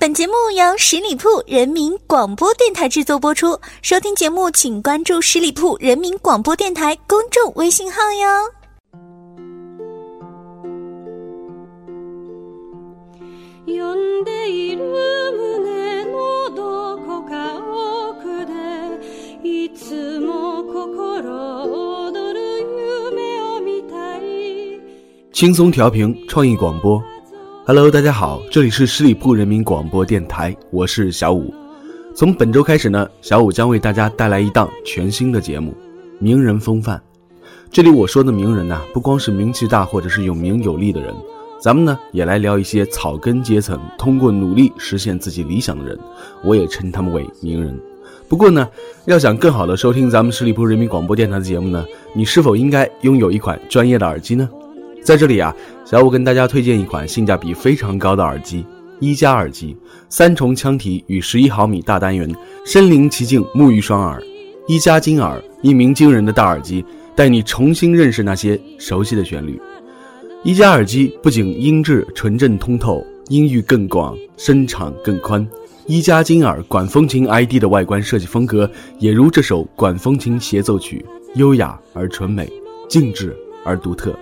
本节目由十里铺人民广播电台制作播出。收听节目，请关注十里铺人民广播电台公众微信号哟。轻松调频，创意广播。Hello，大家好，这里是十里铺人民广播电台，我是小五。从本周开始呢，小五将为大家带来一档全新的节目《名人风范》。这里我说的名人呢，不光是名气大或者是有名有利的人，咱们呢也来聊一些草根阶层通过努力实现自己理想的人，我也称他们为名人。不过呢，要想更好的收听咱们十里铺人民广播电台的节目呢，你是否应该拥有一款专业的耳机呢？在这里啊，小五跟大家推荐一款性价比非常高的耳机——一加耳机，三重腔体与十一毫米大单元，身临其境，沐浴双耳。一加金耳，一鸣惊人的大耳机，带你重新认识那些熟悉的旋律。一加耳机不仅音质纯正通透，音域更广，声场更宽。一加金耳管风琴 ID 的外观设计风格，也如这首管风琴协奏曲，优雅而纯美，静致而独特。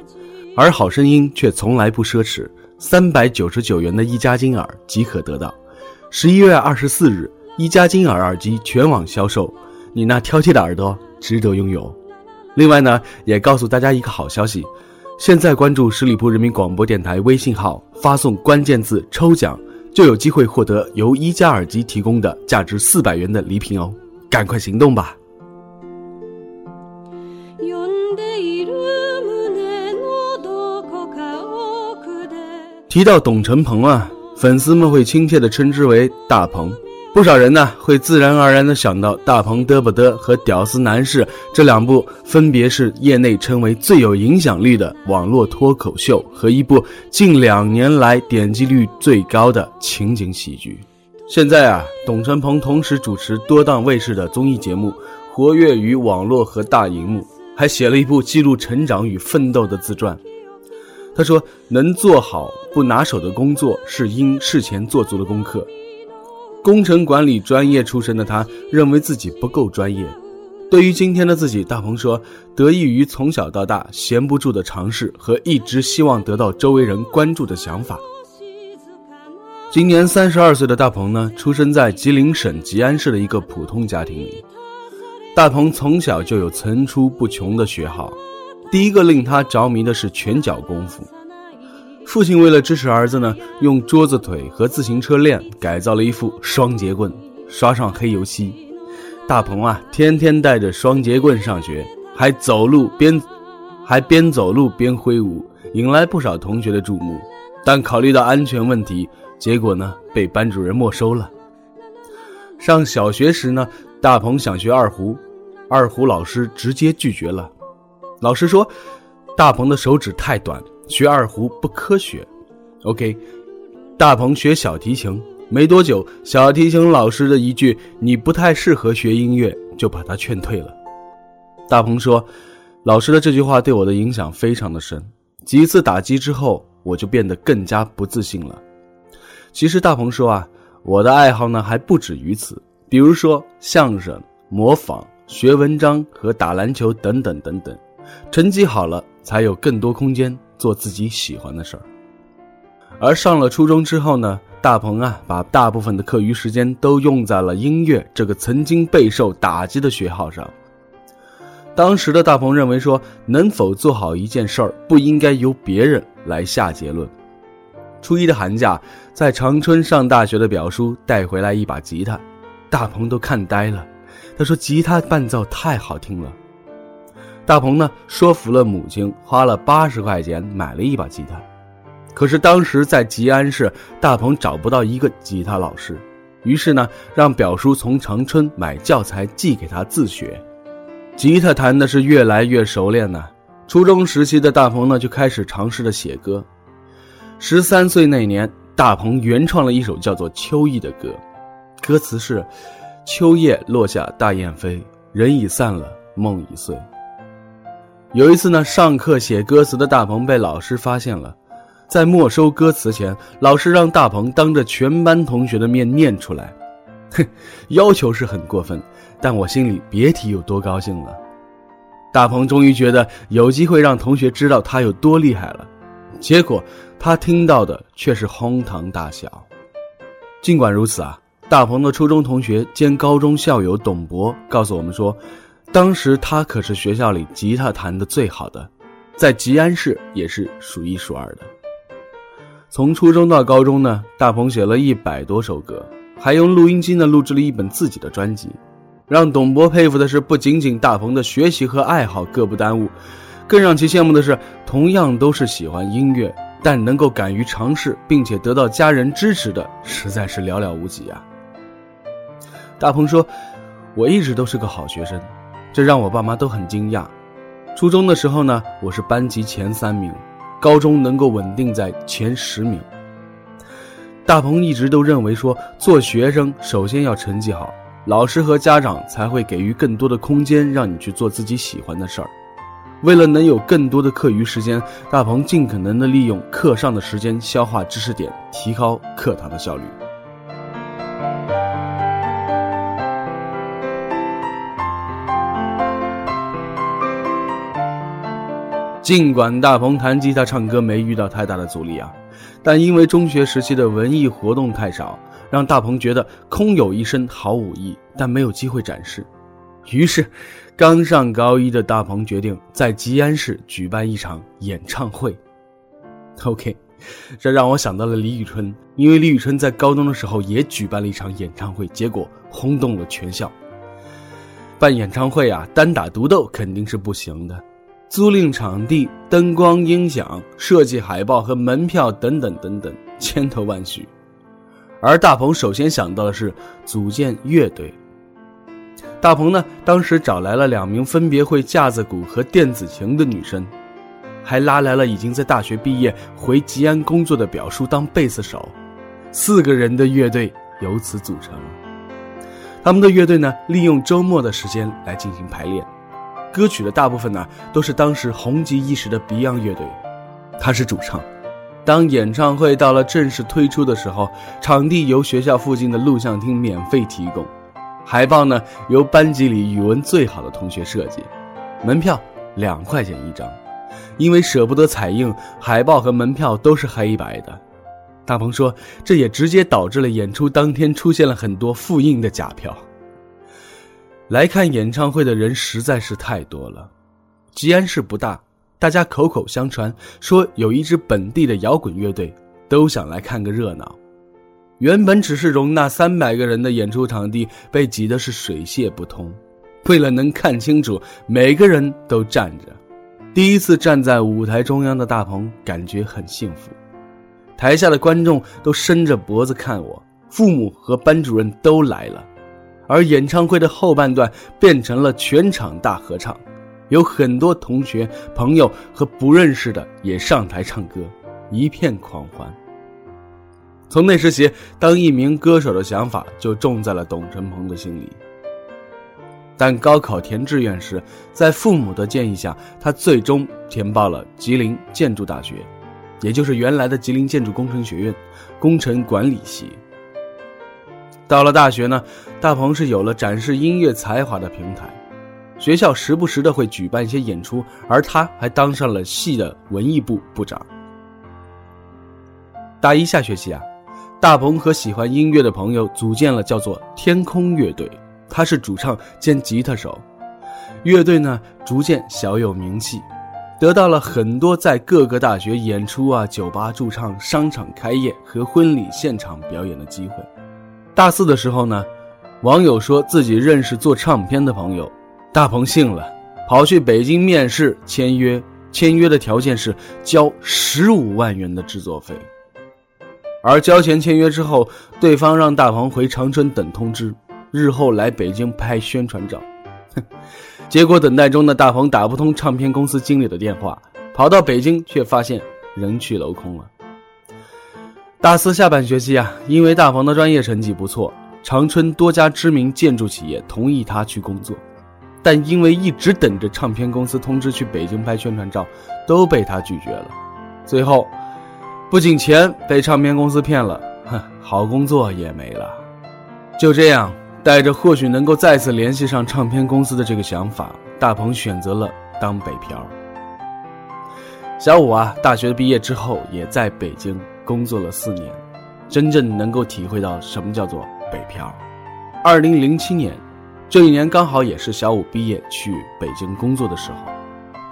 而好声音却从来不奢侈，三百九十九元的一加金耳即可得到。十一月二十四日，一加金耳耳机全网销售，你那挑剔的耳朵值得拥有。另外呢，也告诉大家一个好消息，现在关注十里铺人民广播电台微信号，发送关键字“抽奖”，就有机会获得由一加耳机提供的价值四百元的礼品哦，赶快行动吧！提到董成鹏啊，粉丝们会亲切地称之为大鹏。不少人呢会自然而然地想到《大鹏嘚不嘚》和《屌丝男士》这两部分别是业内称为最有影响力的网络脱口秀和一部近两年来点击率最高的情景喜剧。现在啊，董成鹏同时主持多档卫视的综艺节目，活跃于网络和大荧幕，还写了一部记录成长与奋斗的自传。他说：“能做好不拿手的工作，是因事前做足了功课。工程管理专业出身的他，认为自己不够专业。对于今天的自己，大鹏说，得益于从小到大闲不住的尝试和一直希望得到周围人关注的想法。今年三十二岁的大鹏呢，出生在吉林省吉安市的一个普通家庭里。大鹏从小就有层出不穷的学好。”第一个令他着迷的是拳脚功夫。父亲为了支持儿子呢，用桌子腿和自行车链改造了一副双节棍，刷上黑油漆。大鹏啊，天天带着双节棍上学，还走路边，还边走路边挥舞，引来不少同学的注目。但考虑到安全问题，结果呢，被班主任没收了。上小学时呢，大鹏想学二胡，二胡老师直接拒绝了。老师说：“大鹏的手指太短，学二胡不科学。” OK，大鹏学小提琴没多久，小提琴老师的一句“你不太适合学音乐”就把他劝退了。大鹏说：“老师的这句话对我的影响非常的深，几次打击之后，我就变得更加不自信了。”其实大鹏说啊，我的爱好呢还不止于此，比如说相声、模仿、学文章和打篮球等等等等。成绩好了，才有更多空间做自己喜欢的事儿。而上了初中之后呢，大鹏啊，把大部分的课余时间都用在了音乐这个曾经备受打击的学号上。当时的大鹏认为说，能否做好一件事儿，不应该由别人来下结论。初一的寒假，在长春上大学的表叔带回来一把吉他，大鹏都看呆了。他说：“吉他伴奏太好听了。”大鹏呢，说服了母亲，花了八十块钱买了一把吉他。可是当时在吉安市，大鹏找不到一个吉他老师，于是呢，让表叔从长春买教材寄给他自学。吉他弹的是越来越熟练呢。初中时期的大鹏呢，就开始尝试着写歌。十三岁那年，大鹏原创了一首叫做《秋意》的歌，歌词是：“秋叶落下大雁飞，人已散了，梦已碎。”有一次呢，上课写歌词的大鹏被老师发现了，在没收歌词前，老师让大鹏当着全班同学的面念出来。哼，要求是很过分，但我心里别提有多高兴了。大鹏终于觉得有机会让同学知道他有多厉害了，结果他听到的却是哄堂大笑。尽管如此啊，大鹏的初中同学兼高中校友董博告诉我们说，当时他可是学校里吉他弹得最好的，在吉安市也是数一数二的。从初中到高中呢，大鹏写了一百多首歌。还用录音机呢录制了一本自己的专辑，让董博佩服的是，不仅仅大鹏的学习和爱好各不耽误，更让其羡慕的是，同样都是喜欢音乐，但能够敢于尝试并且得到家人支持的，实在是寥寥无几啊。大鹏说：“我一直都是个好学生，这让我爸妈都很惊讶。初中的时候呢，我是班级前三名，高中能够稳定在前十名。”大鹏一直都认为说，做学生首先要成绩好，老师和家长才会给予更多的空间，让你去做自己喜欢的事儿。为了能有更多的课余时间，大鹏尽可能的利用课上的时间消化知识点，提高课堂的效率。尽管大鹏弹吉他、唱歌没遇到太大的阻力啊。但因为中学时期的文艺活动太少，让大鹏觉得空有一身好武艺，但没有机会展示。于是，刚上高一的大鹏决定在吉安市举办一场演唱会。OK，这让我想到了李宇春，因为李宇春在高中的时候也举办了一场演唱会，结果轰动了全校。办演唱会啊，单打独斗肯定是不行的。租赁场地、灯光、音响、设计海报和门票等等等等，千头万绪。而大鹏首先想到的是组建乐队。大鹏呢，当时找来了两名分别会架子鼓和电子琴的女生，还拉来了已经在大学毕业回吉安工作的表叔当贝斯手，四个人的乐队由此组成。他们的乐队呢，利用周末的时间来进行排练。歌曲的大部分呢，都是当时红极一时的 Beyond 乐队，他是主唱。当演唱会到了正式推出的时候，场地由学校附近的录像厅免费提供，海报呢由班级里语文最好的同学设计，门票两块钱一张，因为舍不得彩印，海报和门票都是黑白的。大鹏说，这也直接导致了演出当天出现了很多复印的假票。来看演唱会的人实在是太多了，吉安市不大，大家口口相传说有一支本地的摇滚乐队，都想来看个热闹。原本只是容纳三百个人的演出场地，被挤得是水泄不通。为了能看清楚，每个人都站着。第一次站在舞台中央的大鹏感觉很幸福，台下的观众都伸着脖子看我，父母和班主任都来了。而演唱会的后半段变成了全场大合唱，有很多同学、朋友和不认识的也上台唱歌，一片狂欢。从那时起，当一名歌手的想法就种在了董成鹏的心里。但高考填志愿时，在父母的建议下，他最终填报了吉林建筑大学，也就是原来的吉林建筑工程学院工程管理系。到了大学呢，大鹏是有了展示音乐才华的平台，学校时不时的会举办一些演出，而他还当上了系的文艺部部长。大一下学期啊，大鹏和喜欢音乐的朋友组建了叫做天空乐队，他是主唱兼吉他手，乐队呢逐渐小有名气，得到了很多在各个大学演出啊、酒吧驻唱、商场开业和婚礼现场表演的机会。大四的时候呢，网友说自己认识做唱片的朋友，大鹏信了，跑去北京面试签约，签约的条件是交十五万元的制作费。而交钱签约之后，对方让大鹏回长春等通知，日后来北京拍宣传照。哼，结果等待中的大鹏打不通唱片公司经理的电话，跑到北京却发现人去楼空了。大四下半学期啊，因为大鹏的专业成绩不错，长春多家知名建筑企业同意他去工作，但因为一直等着唱片公司通知去北京拍宣传照，都被他拒绝了。最后，不仅钱被唱片公司骗了，哼，好工作也没了。就这样，带着或许能够再次联系上唱片公司的这个想法，大鹏选择了当北漂。小五啊，大学毕业之后也在北京工作了四年，真正能够体会到什么叫做北漂。二零零七年，这一年刚好也是小五毕业去北京工作的时候。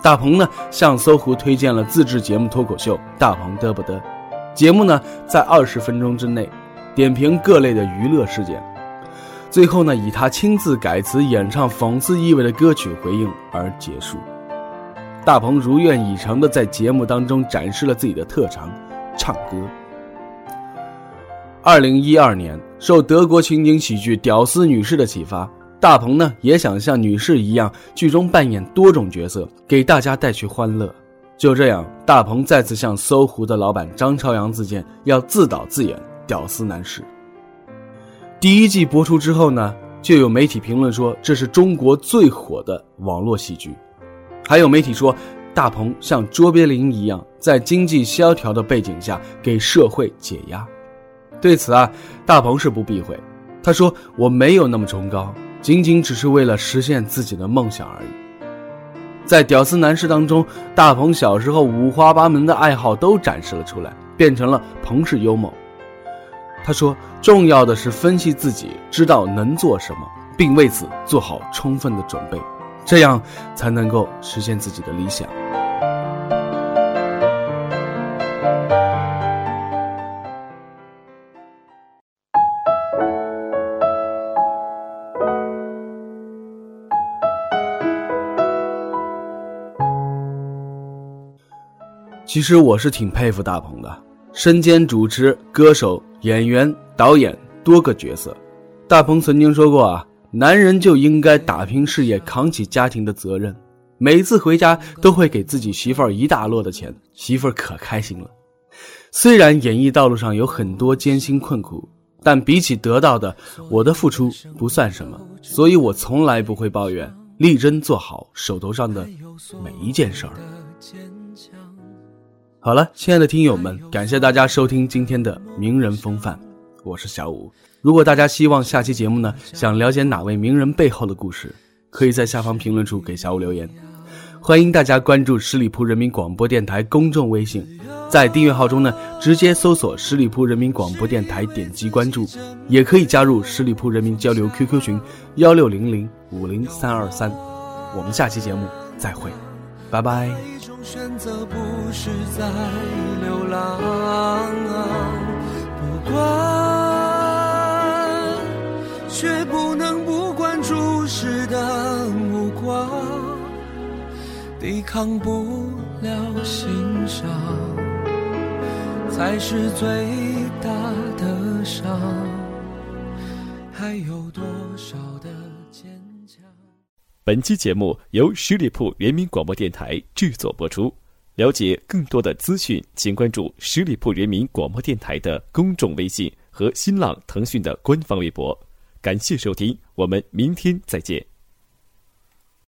大鹏呢向搜狐推荐了自制节目脱口秀《大鹏嘚不嘚》，节目呢在二十分钟之内点评各类的娱乐事件，最后呢以他亲自改词演唱讽刺意味的歌曲回应而结束。大鹏如愿以偿的在节目当中展示了自己的特长——唱歌。二零一二年，受德国情景喜剧《屌丝女士》的启发，大鹏呢也想像女士一样，剧中扮演多种角色，给大家带去欢乐。就这样，大鹏再次向搜狐的老板张朝阳自荐，要自导自演《屌丝男士》。第一季播出之后呢，就有媒体评论说这是中国最火的网络喜剧。还有媒体说，大鹏像卓别林一样，在经济萧条的背景下给社会解压。对此啊，大鹏是不避讳。他说：“我没有那么崇高，仅仅只是为了实现自己的梦想而已。”在《屌丝男士》当中，大鹏小时候五花八门的爱好都展示了出来，变成了鹏式幽默。他说：“重要的是分析自己，知道能做什么，并为此做好充分的准备。”这样才能够实现自己的理想。其实我是挺佩服大鹏的，身兼主持、歌手、演员、导演多个角色。大鹏曾经说过啊。男人就应该打拼事业，扛起家庭的责任。每次回家都会给自己媳妇儿一大摞的钱，媳妇儿可开心了。虽然演艺道路上有很多艰辛困苦，但比起得到的，我的付出不算什么。所以我从来不会抱怨，力争做好手头上的每一件事儿。好了，亲爱的听友们，感谢大家收听今天的名人风范，我是小五。如果大家希望下期节目呢，想了解哪位名人背后的故事，可以在下方评论处给小五留言。欢迎大家关注十里铺人民广播电台公众微信，在订阅号中呢，直接搜索十里铺人民广播电台，点击关注，也可以加入十里铺人民交流 QQ 群幺六零零五零三二三。我们下期节目再会，拜拜。不管却不能不管注视的目光，抵抗不了欣赏，才是最大的伤。还有多少的坚强？本期节目由十里铺人民广播电台制作播出。了解更多的资讯，请关注十里铺人民广播电台的公众微信和新浪、腾讯的官方微博。感谢收听，我们明天再见。